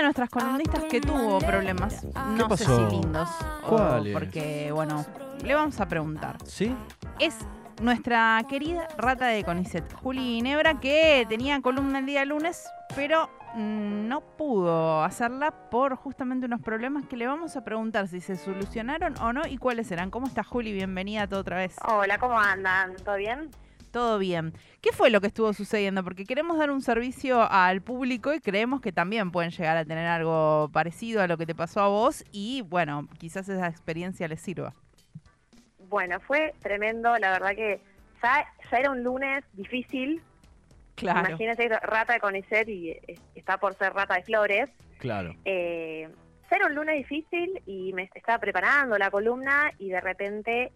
de nuestras columnistas que tuvo problemas, no ¿Qué sé pasó? si lindos, o- ¿Cuáles? porque bueno, le vamos a preguntar. ¿Sí? Es nuestra querida rata de Conicet, Juli Ginebra, que tenía columna el día lunes, pero mm, no pudo hacerla por justamente unos problemas que le vamos a preguntar si se solucionaron o no y cuáles eran. ¿Cómo está Juli? Bienvenida a todo otra vez. Hola, ¿cómo andan? ¿Todo bien? Todo bien. ¿Qué fue lo que estuvo sucediendo? Porque queremos dar un servicio al público y creemos que también pueden llegar a tener algo parecido a lo que te pasó a vos y bueno, quizás esa experiencia les sirva. Bueno, fue tremendo, la verdad que ya, ya era un lunes difícil. Claro. Imagínense rata de Conicet y eh, está por ser rata de flores. Claro. Eh, ya era un lunes difícil y me estaba preparando la columna y de repente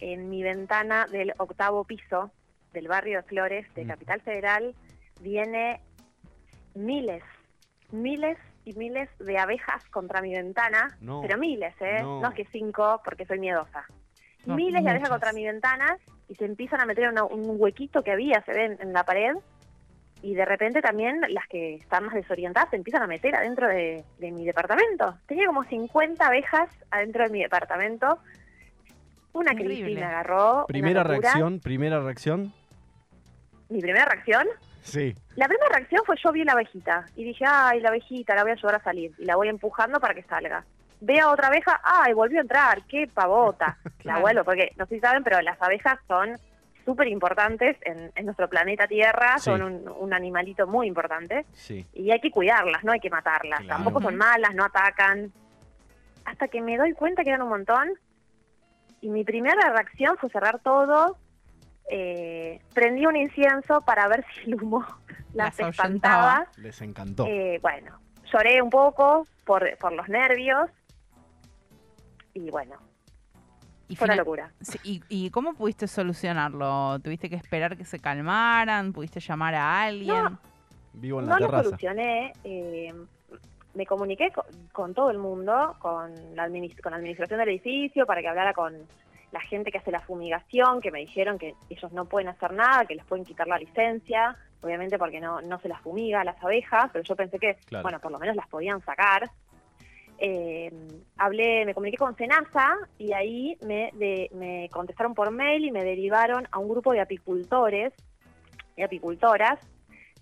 en mi ventana del octavo piso del barrio de Flores de. Capital Federal viene miles, miles y miles de abejas contra mi ventana, No. pero miles, ¿eh? No. No. es que cinco porque soy miedosa. No, miles de abejas contra mi ventana y se empiezan a meter en una- un huequito que había, se ve en, la pared y de repente también las que están más desorientadas se empiezan a meter adentro de, de mi departamento. Tenía como 50 abejas adentro de mi departamento. Una crisis Increíble. me agarró. Primera reacción, primera reacción. Mi primera reacción. Sí. La primera reacción fue yo vi la abejita y dije, ay, la abejita, la voy a ayudar a salir y la voy empujando para que salga. Veo a otra abeja, ay, volvió a entrar, qué pavota. La vuelvo, porque no sé si saben, pero las abejas son súper importantes en, en nuestro planeta Tierra, Sí. son un, un animalito muy importante Sí. y hay que cuidarlas, no hay que matarlas. Claro. Tampoco son malas, no atacan. Hasta que me doy cuenta que eran un montón y mi primera reacción fue cerrar todo. Eh, prendí un incienso para ver si el humo las, Las espantaba. Les encantó. Eh, bueno, lloré un poco por, por los nervios y bueno, Y, fue una locura. Y, ¿Y cómo pudiste solucionarlo? ¿Tuviste que esperar que se calmaran? ¿Pudiste llamar a alguien? Vivo en No lo solucioné. eh, me comuniqué con, con todo el mundo, con la, con la administración del edificio, para que hablara con la gente que hace la fumigación, que me dijeron que ellos no pueden hacer nada, que les pueden quitar la licencia, obviamente porque no, no se las fumiga a las abejas, pero yo pensé que, Claro. bueno, por lo menos las podían sacar. Eh, hablé, me comuniqué con Senasa y ahí me, de- me contestaron por mail y me derivaron a un grupo de apicultores y apicultoras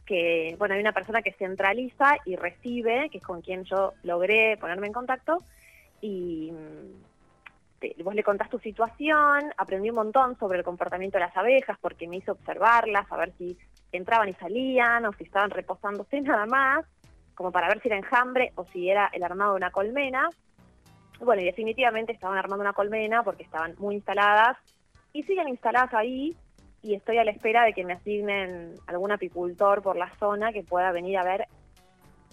que, bueno, hay una persona que centraliza y recibe, que es con quien yo logré ponerme en contacto, y te- vos le contás tu situación, aprendí un montón sobre el comportamiento de las abejas, porque me hizo observarlas, a ver si entraban y salían, o si estaban reposándose nada más, como para ver si era enjambre o si era el armado de una colmena. Bueno, y definitivamente estaban armando una colmena porque estaban muy instaladas, y siguen instaladas ahí, y estoy a la espera de que me asignen algún apicultor por la zona que pueda venir a ver,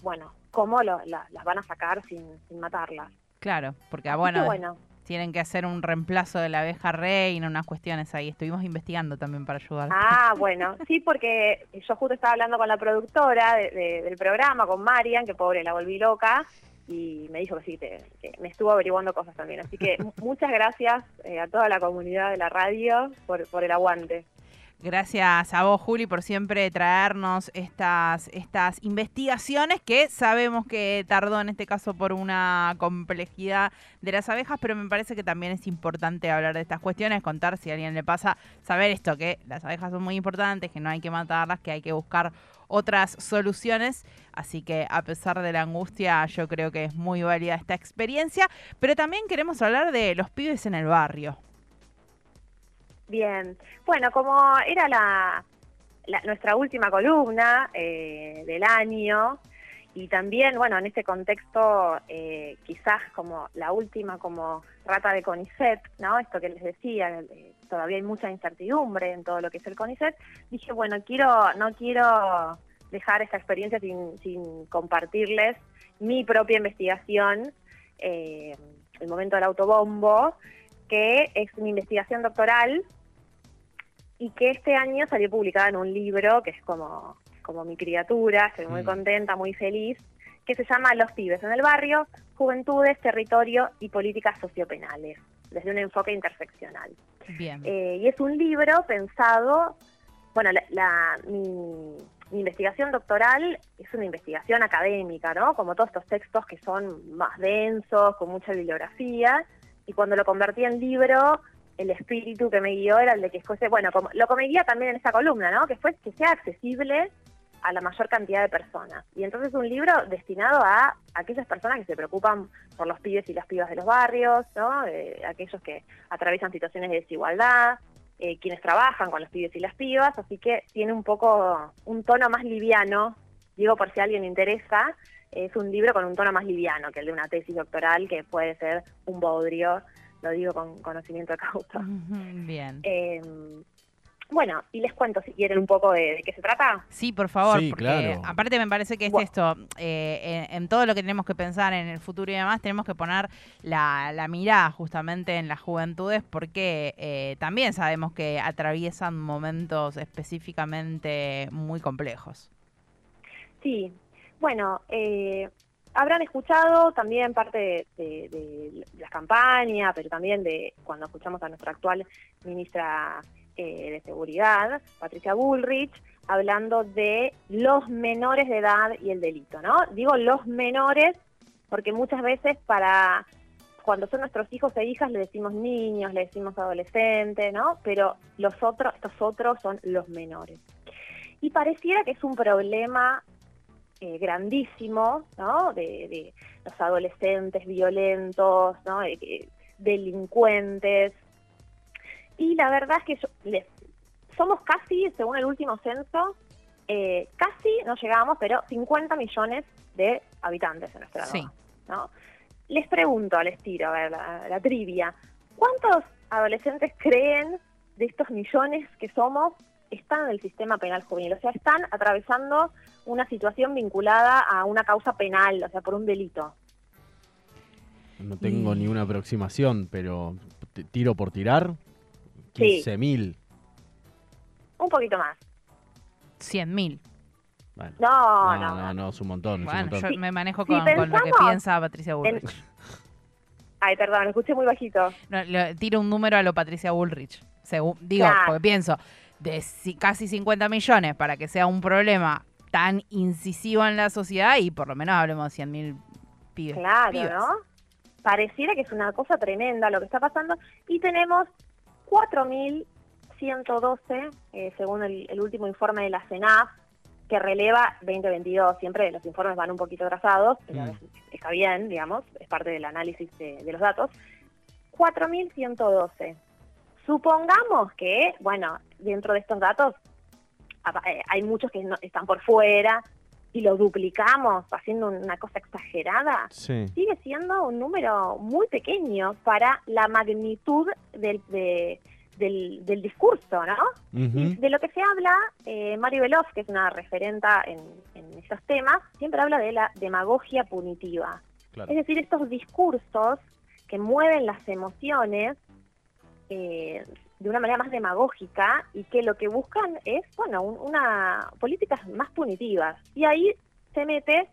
bueno, cómo lo- la- las van a sacar sin, sin matarlas. Claro, porque ah, bueno, bueno, tienen que hacer un reemplazo de la abeja reina, unas cuestiones ahí. Estuvimos investigando también para ayudar. ah, bueno, sí, porque yo justo estaba hablando con la productora de- de- del programa, con Marian, que pobre, la volví loca, y me dijo que sí, te- que me estuvo averiguando cosas también. Así que mu- muchas gracias eh, a toda la comunidad de la radio por, por el aguante. Gracias a vos, Juli, por siempre traernos estas, estas investigaciones que sabemos que tardó en este caso por una complejidad de las abejas, pero me parece que también es importante hablar de estas cuestiones, contar si a alguien le pasa, saber esto, que las abejas son muy importantes, que no hay que matarlas, que hay que buscar otras soluciones. Así que a pesar de la angustia, yo creo que es muy válida esta experiencia, pero también queremos hablar de los pibes en el barrio. Bien, bueno, como era la, nuestra última columna eh, del año y también, bueno, en este contexto eh, quizás como la última como rata de CONICET, ¿no? Esto que les decía, eh, todavía hay mucha incertidumbre en todo lo que es el CONICET, dije, bueno, quiero no quiero dejar esta experiencia sin, sin compartirles mi propia investigación, eh, el momento del autobombo, que es mi investigación doctoral y que este año salió publicada en un libro que es como, como mi criatura, estoy muy Mm. contenta, muy feliz, que se llama Los pibes en el barrio, juventudes, territorio y políticas sociopenales, desde un enfoque interseccional. Bien. Eh, y es un libro pensado, bueno, la, la- mi, mi investigación doctoral es una investigación académica, ¿no? Como todos estos textos que son más densos, con mucha bibliografía, y cuando lo convertí en libro, el espíritu que me guió era el de que fuese, bueno, como, lo guía también en esta columna, ¿no? Que fue que sea accesible a la mayor cantidad de personas. Y entonces un libro destinado a aquellas personas que se preocupan por los pibes y las pibas de los barrios, ¿no? Eh, aquellos que atraviesan situaciones de desigualdad, eh, quienes trabajan con los pibes y las pibas, así que tiene un poco un tono más liviano, digo por si a alguien interesa, es un libro con un tono más liviano que el de una tesis doctoral que puede ser un bodrio, lo digo con conocimiento de causa. Bien. Eh, bueno, y les cuento si quieren un poco de, qué se trata. Sí, por favor, Sí, porque claro. aparte me parece que es Bueno. esto, eh, en, en todo lo que tenemos que pensar en el futuro y demás, tenemos que poner la, la mirada justamente en las juventudes, porque eh, también sabemos que atraviesan momentos específicamente muy complejos. Sí, bueno, eh, habrán escuchado también parte de, de- de las campañas, pero también de cuando escuchamos a nuestra actual ministra eh, de Seguridad, Patricia Bullrich, hablando de los menores de edad y el delito, ¿no? Digo los menores porque muchas veces para cuando son nuestros hijos e hijas le decimos niños, le decimos adolescentes, ¿no? Pero los otros, estos otros son los menores. Y pareciera que es un problema eh, grandísimo, ¿no? De, de los adolescentes violentos, ¿no? De que- delincuentes. Y la verdad es que yo- les- somos casi, según el último censo, eh, casi no llegamos, pero 50 millones de habitantes en nuestra Sí. ¿no? Les pregunto, les tiro, a ver, la, la trivia. ¿Cuántos adolescentes creen de estos millones que somos están en el sistema penal juvenil? O sea, están atravesando una situación vinculada a una causa penal, o sea, por un delito. No tengo Y- ni una aproximación, pero tiro por tirar. Sí. 15.000. Un poquito más. 100.000. Bueno. No, no, no. no, no, es un montón. un Bueno, montón. yo me manejo Si con, con lo que piensa Patricia Bullrich. Ay, perdón, lo escuché muy bajito. No, lo- tiro un número a lo Patricia Bullrich. Según, digo, Claro. porque pienso, de si- casi 50 millones para que sea un problema tan incisivo en la sociedad y por lo menos hablemos de 100 mil pibes. Claro. ¿no? Pareciera que es una cosa tremenda lo que está pasando. Y tenemos 4.112, eh, según el, el último informe de la CENAF, que releva 2022. Siempre los informes van un poquito atrasados, pero Mm. es- está bien, digamos, es parte del análisis de, de los datos. 4.112. Supongamos que, bueno, dentro de estos datos eh, hay muchos que no, están por fuera y lo duplicamos haciendo una cosa exagerada Sí. sigue siendo un número muy pequeño para la magnitud del, de- del, del discurso, ¿no? De lo que se habla, eh, Mari Veloz, que es una referenta en, en estos temas, siempre habla de la demagogia punitiva. Claro. Es decir, estos discursos que mueven las emociones eh, de una manera más demagógica y que lo que buscan es, bueno, un- una políticas más punitivas. Y ahí se mete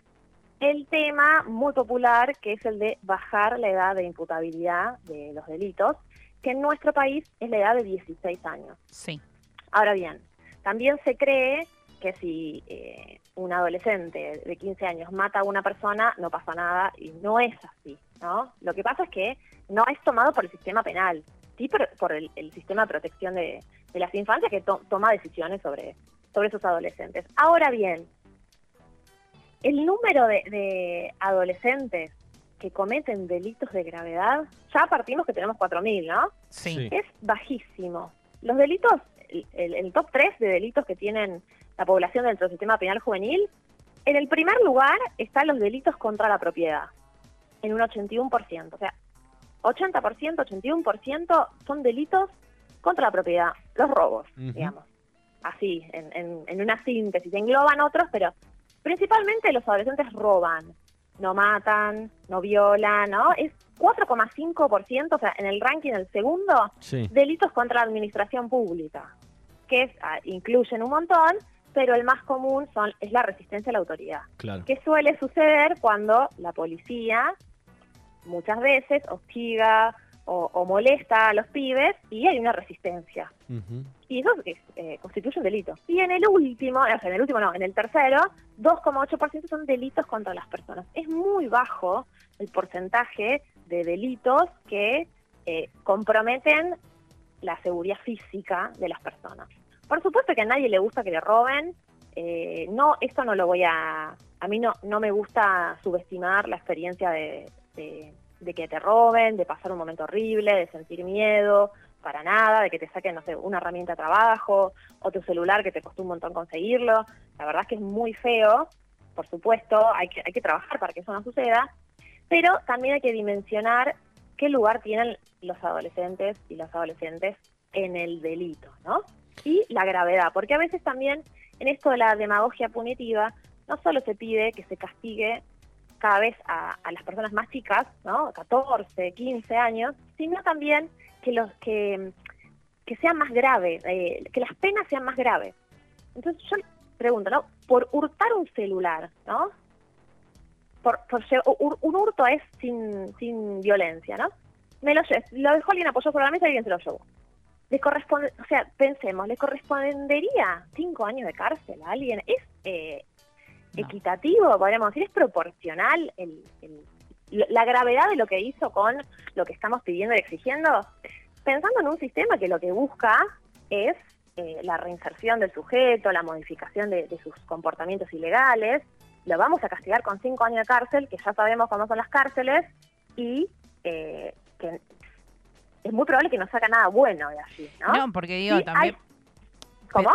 el tema muy popular que es el de bajar la edad de imputabilidad de los delitos, que en nuestro país es la edad de 16 años. Sí. Ahora bien, también se cree que si eh, un adolescente de 15 años mata a una persona, no pasa nada, y no es así, ¿no? Lo que pasa es que no es tomado por el sistema penal, sí por, por el, el sistema de protección de, de las infancias que to- toma decisiones sobre, sobre esos adolescentes. Ahora bien, el número de, de adolescentes que cometen delitos de gravedad, ya partimos que tenemos 4.000, ¿no? Sí. Es bajísimo. Los delitos, el, el- el top 3 de delitos que tienen la población dentro del sistema penal juvenil, en el primer lugar están los delitos contra la propiedad, en un 81%. O sea, 80%, 81% son delitos contra la propiedad, los robos, digamos. Así, en, en, en una síntesis. Engloban otros, pero principalmente los adolescentes roban, no matan, no violan, ¿no? Es 4,5%, o sea, en el ranking el segundo, Sí. delitos contra la administración pública, que es, ah, incluyen un montón, pero el más común son es la resistencia a la autoridad. Claro. ¿Qué suele suceder cuando la policía muchas veces hostiga o, molesta a los pibes y hay una resistencia. Y eso es, eh, constituye un delito. Y en el último, o sea, en el último no, en el tercero, 2,8% son delitos contra las personas. Es muy bajo el porcentaje de delitos que eh, comprometen la seguridad física de las personas. Por supuesto que a nadie le gusta que le roben. eh, no, esto no lo voy a... A mí no, no me gusta subestimar la experiencia de, de- de que te roben, de pasar un momento horrible, de sentir miedo, para nada, de que te saquen, no sé, una herramienta de trabajo o tu celular que te costó un montón conseguirlo. La verdad es que es muy feo, por supuesto, hay que, hay que trabajar para que eso no suceda, pero también hay que dimensionar qué lugar tienen los adolescentes y las adolescentes en el delito, ¿no? Y la gravedad, porque a veces también en esto de la demagogia punitiva no solo se pide que se castigue cada vez a, a las personas más chicas, ¿no? 14, 15 años, sino también que los que, que sean más graves, eh, que las penas sean más graves. Entonces yo pregunto, ¿no? Por hurtar un celular, ¿no? Por, por un hurto es sin, sin violencia, ¿no? Me lo, lo dejó alguien apoyado sobre la mesa y alguien se lo llevó. Le corresponde, o sea, pensemos, ¿le correspondería cinco años de cárcel a alguien? ¿Es eh, No. equitativo, podríamos decir? ¿Es proporcional el- el- la gravedad de lo que hizo con lo que estamos pidiendo y exigiendo? Pensando en un sistema que lo que busca es eh, la reinserción del sujeto, la modificación de, de sus comportamientos ilegales, lo vamos a castigar con cinco años de cárcel, que ya sabemos cómo son las cárceles, y eh, que es muy probable que no saca nada bueno de allí, ¿no? No, porque digo, Y también hay- ¿Cómo?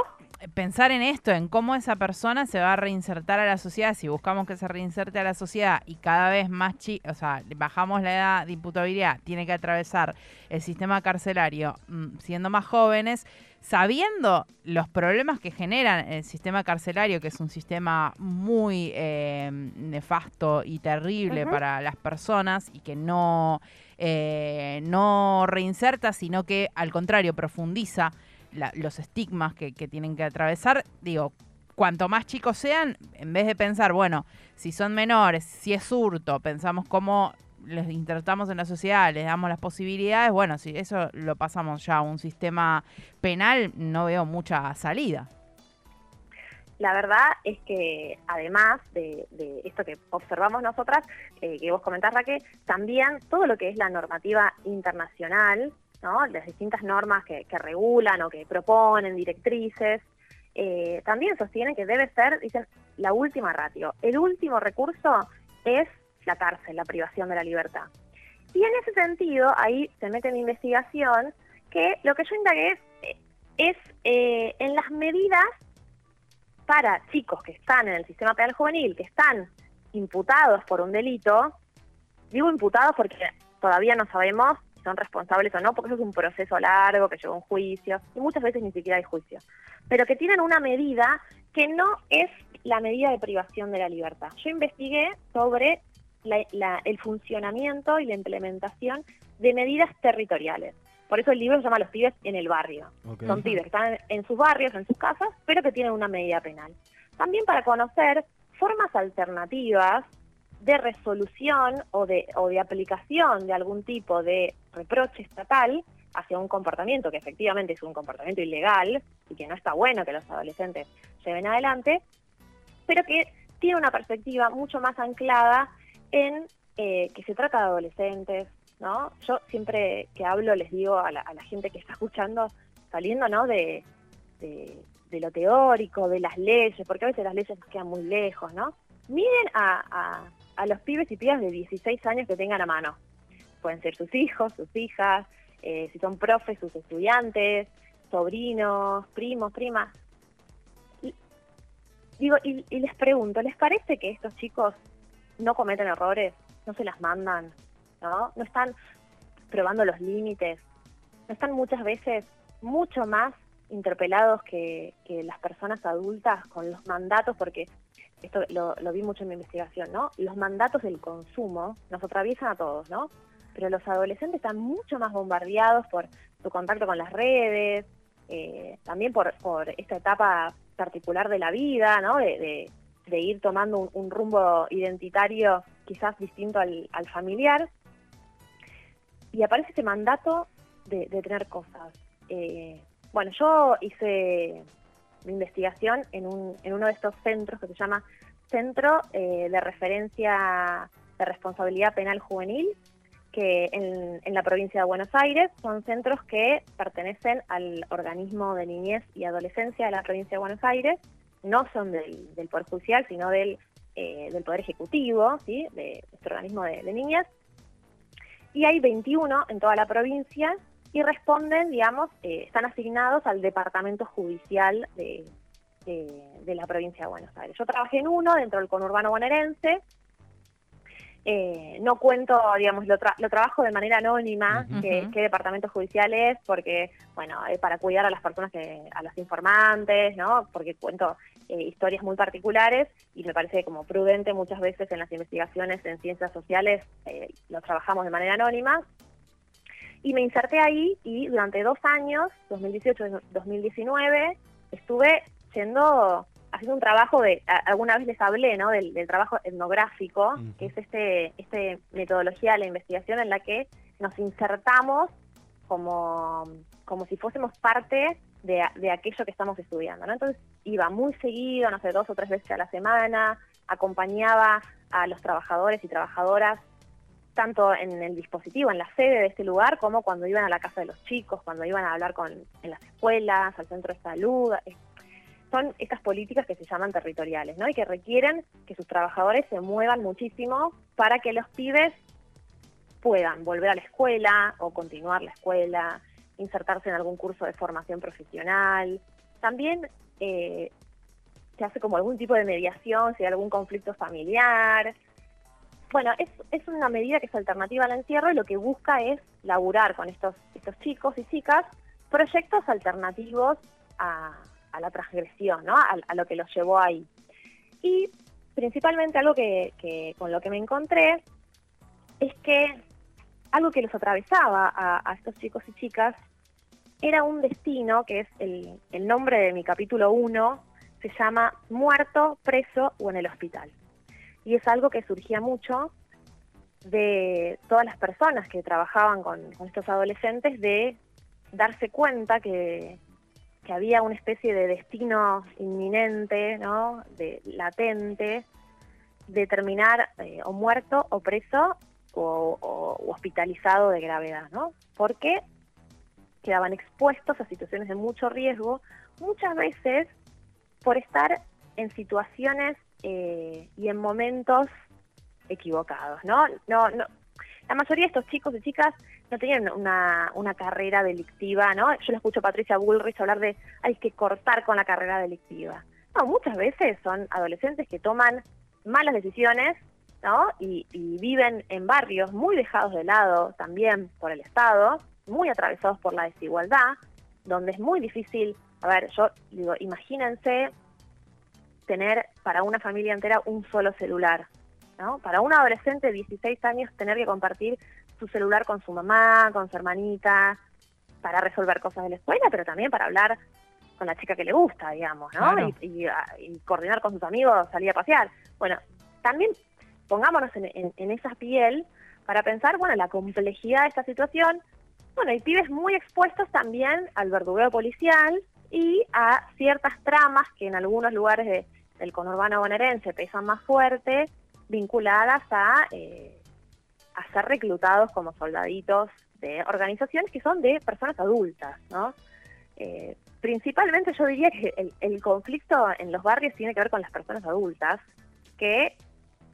Pensar en esto, en cómo esa persona se va a reinsertar a la sociedad, si buscamos que se reinserte a la sociedad y cada vez más chi o sea, bajamos la edad de imputabilidad, tiene que atravesar el sistema carcelario mm, siendo más jóvenes, sabiendo los problemas que generan el sistema carcelario, que es un sistema muy eh, nefasto y terrible para las personas y que no, eh, no reinserta, sino que al contrario profundiza la- los estigmas que, que tienen que atravesar, digo, cuanto más chicos sean, en vez de pensar, bueno, si son menores, si es hurto, pensamos cómo les insertamos en la sociedad, les damos las posibilidades, bueno, si eso lo pasamos ya a un sistema penal, no veo mucha salida. La verdad es que además de, de esto que observamos nosotras, eh, que vos comentás, Raquel, también todo lo que es la normativa internacional, las distintas normas que, regulan o que proponen directrices, eh, también sostienen que debe ser, dicen, la última ratio. El último recurso es la cárcel, la privación de la libertad. Y en ese sentido, ahí se mete en investigación que lo que yo indagué es, es eh, en las medidas para chicos que están en el sistema penal juvenil, que están imputados por un delito, digo imputados porque todavía no sabemos si son responsables o no, porque eso es un proceso largo que lleva un juicio, y muchas veces ni siquiera hay juicio, pero que tienen una medida que no es la medida de privación de la libertad. Yo investigué sobre la- la- el funcionamiento y la implementación de medidas territoriales. Por eso el libro se llama Los pibes en el barrio. Son pibes que están en sus barrios, en sus casas, pero que tienen una medida penal. También para conocer formas alternativas de resolución o de, o de aplicación de algún tipo de reproche estatal hacia un comportamiento que efectivamente es un comportamiento ilegal y que no está bueno que los adolescentes lleven adelante, pero que tiene una perspectiva mucho más anclada en eh, que se trata de adolescentes, ¿no? Yo siempre que hablo les digo a la, a la gente que está escuchando, saliendo, ¿no? De, de, lo teórico, de las leyes, porque a veces las leyes nos quedan muy lejos, ¿no? Miren a, a los pibes y pibas de 16 años que tengan a mano. Pueden ser sus hijos, sus hijas, eh, si son profes, sus estudiantes, sobrinos, primos, primas. Y- digo, y, y les pregunto, ¿les parece que estos chicos no cometen errores? ¿No se las mandan? ¿No? ¿No están probando los límites? ¿No están muchas veces mucho más interpelados que, que las personas adultas con los mandatos? Porque esto lo, vi mucho en mi investigación, ¿no? Los mandatos del consumo nos atraviesan a todos, ¿no? Pero los adolescentes están mucho más bombardeados por su contacto con las redes, eh, también por, esta etapa particular de la vida, ¿no? De, de- de ir tomando un, rumbo identitario quizás distinto al, familiar. y aparece este mandato de, tener cosas. Eh, bueno, yo hice mi investigación en, un, en uno de estos centros que se llama Centro eh, de Referencia de Responsabilidad Penal Juvenil, que en, en, la provincia de Buenos Aires son centros que pertenecen al organismo de niñez y adolescencia de la provincia de Buenos Aires, no son del, del Poder Judicial, sino del, eh, del Poder Ejecutivo, ¿sí? de este organismo de, de niñez. Y hay 21 en toda la provincia y responden, digamos, eh, están asignados al Departamento Judicial de, de, la provincia de Buenos Aires. Yo trabajé en uno dentro del conurbano bonaerense. Eh, no cuento, digamos, lo, lo, trabajo de manera anónima qué, departamento judicial es, porque, bueno, es para cuidar a las personas, que a los informantes, ¿no? Porque cuento eh, historias muy particulares y me parece como prudente muchas veces en las investigaciones en ciencias sociales lo trabajamos de manera anónima. Y me inserté ahí y durante dos años, 2018-2019, estuve siendo haciendo un trabajo de, alguna vez les hablé, ¿no? Del, trabajo etnográfico, que es este, este metodología de la investigación en la que nos insertamos como, como si fuésemos parte de, de, aquello que estamos estudiando, ¿no? Entonces iba muy seguido, no sé, dos o tres veces a la semana, acompañaba a los trabajadores y trabajadoras tanto en el dispositivo, en la sede de este lugar, como cuando iban a la casa de los chicos, cuando iban a hablar con, en las escuelas, al centro de salud, son estas políticas que se llaman territoriales, ¿no? Y que requieren que sus trabajadores se muevan muchísimo para que los pibes puedan volver a la escuela o continuar la escuela, insertarse en algún curso de formación profesional. También eh, se hace como algún tipo de mediación si hay algún conflicto familiar. Bueno, es, una medida que es alternativa al encierro y lo que busca es laburar con estos, chicos y chicas proyectos alternativos a, a la transgresión, ¿no? A, lo que los llevó ahí. Y principalmente algo que, con lo que me encontré es que algo que los atravesaba a, estos chicos y chicas era un destino, que es el, el nombre de mi capítulo 1, se llama muerto, preso o en el hospital. Y es algo que surgía mucho de todas las personas que trabajaban con, estos adolescentes de darse cuenta que, que había una especie de destino inminente, ¿no? De latente, de terminar eh, o muerto o preso o, hospitalizado de gravedad, ¿no? Porque quedaban expuestos a situaciones de mucho riesgo, muchas veces por estar en situaciones eh, y en momentos equivocados, ¿no? No, no, la mayoría de estos chicos y chicas no tenían una, una carrera delictiva, ¿no? Yo le escucho a Patricia Bullrich hablar de hay que cortar con la carrera delictiva. No, muchas veces son adolescentes que toman malas decisiones, ¿no? Y, viven en barrios muy dejados de lado también por el Estado, muy atravesados por la desigualdad, donde es muy difícil, a ver, yo digo, imagínense tener para una familia entera un solo celular, ¿no? Para un adolescente de 16 años tener que compartir su celular con su mamá, con su hermanita, para resolver cosas de la escuela, pero también para hablar con la chica que le gusta, digamos, ¿no? Y, coordinar con sus amigos, salir a pasear. Bueno, también pongámonos en, en, esa piel para pensar, bueno, la complejidad de esta situación. Bueno, hay pibes muy expuestos también al verdugueo policial y a ciertas tramas que en algunos lugares del conurbano bonaerense pesan más fuerte vinculadas a, eh, a ser reclutados como soldaditos de organizaciones que son de personas adultas, ¿no? Eh, principalmente yo diría que el, conflicto en los barrios tiene que ver con las personas adultas que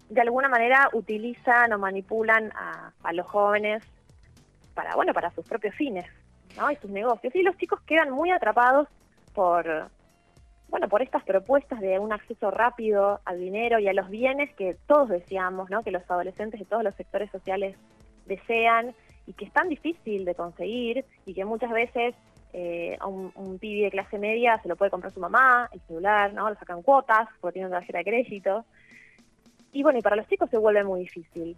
de alguna manera utilizan o manipulan a, a los jóvenes para, bueno, para sus propios fines, ¿no? Y sus negocios. Y los chicos quedan muy atrapados por, bueno, por estas propuestas de un acceso rápido al dinero y a los bienes que todos deseamos, ¿no? que los adolescentes de todos los sectores sociales desean y que es tan difícil de conseguir y que muchas veces eh, a un, un pibe de clase media se lo puede comprar su mamá, el celular, ¿no? lo sacan cuotas porque tienen una tarjeta de crédito. Y bueno, y para los chicos se vuelve muy difícil.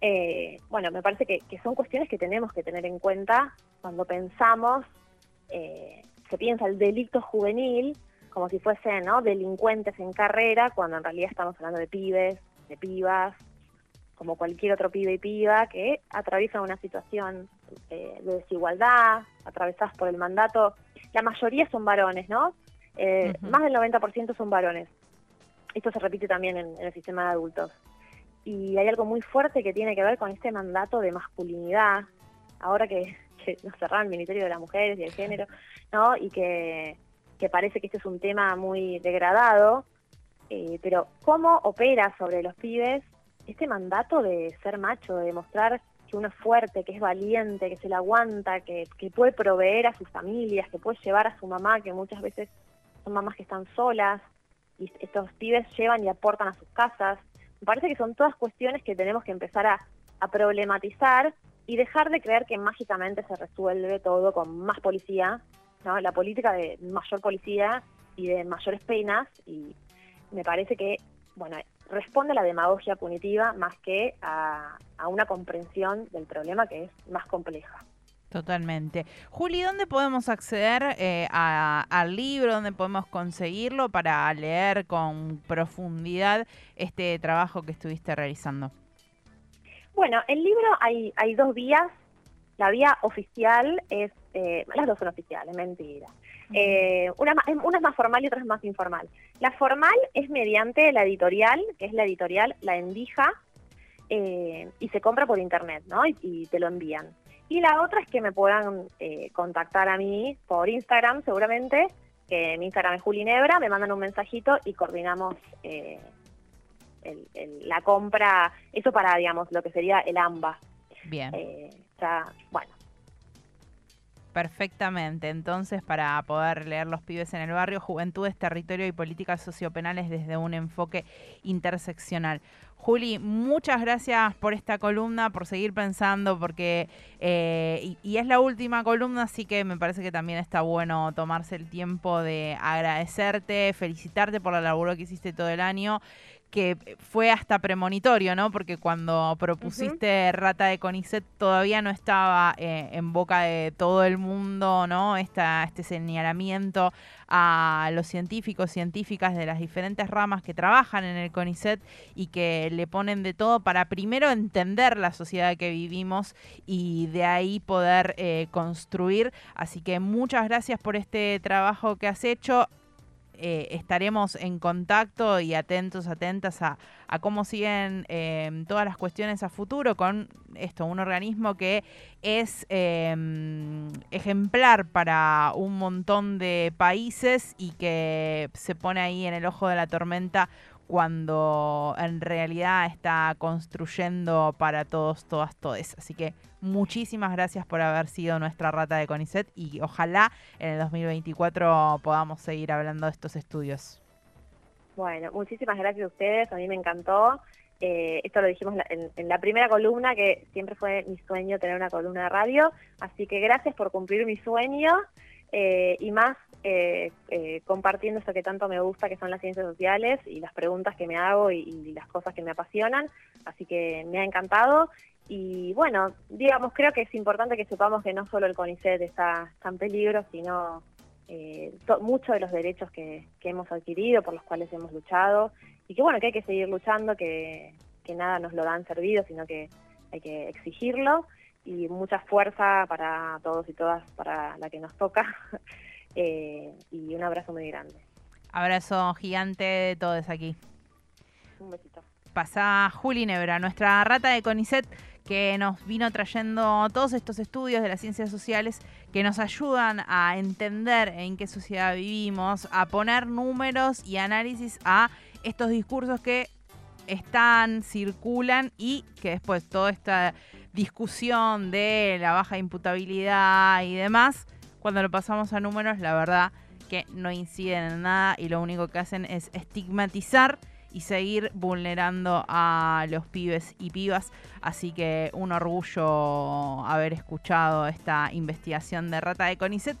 Eh, bueno, me parece que, son cuestiones que tenemos que tener en cuenta cuando pensamos, eh, se piensa el delito juvenil como si fuesen ¿no? delincuentes en carrera, cuando en realidad estamos hablando de pibes, de pibas, como cualquier otro pibe y piba que atraviesan una situación eh, de desigualdad, atravesadas por el mandato. La mayoría son varones, ¿no? Eh. Más del 90% son varones. Esto se repite también en, en el sistema de adultos. Y hay algo muy fuerte que tiene que ver con este mandato de masculinidad, ahora que, que nos cerraron el Ministerio de las Mujeres y el Género, ¿no? Y que, que parece que este es un tema muy degradado, eh, pero ¿cómo opera sobre los pibes este mandato de ser macho, de demostrar que uno es fuerte, que es valiente, que se la aguanta, que, que puede proveer a sus familias, que puede llevar a su mamá, que muchas veces son mamás que están solas, y estos pibes llevan y aportan a sus casas. Me parece que son todas cuestiones que tenemos que empezar a, a problematizar y dejar de creer que mágicamente se resuelve todo con más policía, ¿no? la política de mayor policía y de mayores penas, y me parece que, bueno, responde a la demagogia punitiva más que a, a una comprensión del problema que es más compleja. Totalmente. Juli, ¿dónde podemos acceder eh, a- al libro? ¿Dónde podemos conseguirlo para leer con profundidad este trabajo que estuviste realizando? Bueno, el libro hay, hay dos vías. La vía oficial es, eh, las dos son oficiales, mentira. Eh, una, una es más formal y otra es más informal. La formal es mediante la editorial, que es la editorial La Endija, eh, y se compra por internet, ¿no? Y, y te lo envían. Y la otra es que me puedan eh, contactar a mí por Instagram, seguramente, que mi Instagram es Julinebra, me mandan un mensajito y coordinamos eh, el- el- la compra, eso para, digamos, lo que sería el AMBA. Bien. Eh, bueno, Perfectamente. Entonces, para poder leer Los pibes en el barrio, Juventudes, Territorio y Políticas Sociopenales desde un enfoque interseccional. Juli, muchas gracias por esta columna, por seguir pensando, porque eh, y, y es la última columna, así que me parece que también está bueno tomarse el tiempo de agradecerte, felicitarte por la labor que hiciste todo el año que fue hasta premonitorio, ¿no? Porque cuando propusiste Rata de Conicet todavía no estaba eh, en boca de todo el mundo, ¿no? Esta, este señalamiento a los científicos, científicas de las diferentes ramas que trabajan en el CONICET y que le ponen de todo para primero entender la sociedad que vivimos y de ahí poder eh, construir. Así que muchas gracias por este trabajo que has hecho eh, estaremos en contacto y atentos, atentas a, cómo siguen eh, todas las cuestiones a futuro con esto, un organismo que es eh, ejemplar para un montón de países y que se pone ahí en el ojo de la tormenta cuando en realidad está construyendo para todos, todas, todes. Así que muchísimas gracias por haber sido nuestra rata de CONICET y ojalá en el 2024 podamos seguir hablando de estos estudios. Bueno, muchísimas gracias a ustedes, a mí me encantó. Eh, esto lo dijimos en, en la primera columna, que siempre fue mi sueño tener una columna de radio, así que gracias por cumplir mi sueño eh, y más eh, eh, compartiendo esto que tanto me gusta, que son las ciencias sociales y las preguntas que me hago y las cosas que me apasionan, así que me ha encantado. Y bueno, digamos, creo que es importante que sepamos que no solo el CONICET está, está en peligro, sino eh, muchos de los derechos que, que hemos adquirido, por los cuales hemos luchado, y que bueno, que hay que seguir luchando, que, que nada nos lo dan servido, sino que hay que exigirlo, y mucha fuerza para todos y todas, para la que nos toca, eh, y un abrazo muy grande. Abrazo gigante de todos aquí. Un besito. Pasa Juli Nebra, nuestra rata de CONICET, que nos vino trayendo todos estos estudios de las ciencias sociales que nos ayudan a entender en qué sociedad vivimos, a poner números y análisis a estos discursos que están, circulan y que después toda esta discusión de la baja imputabilidad y demás, cuando lo pasamos a números, la verdad que no inciden en nada y lo único que hacen es estigmatizar y seguir vulnerando a los pibes y pibas. Así que un orgullo haber escuchado esta investigación de Rata de Conicet.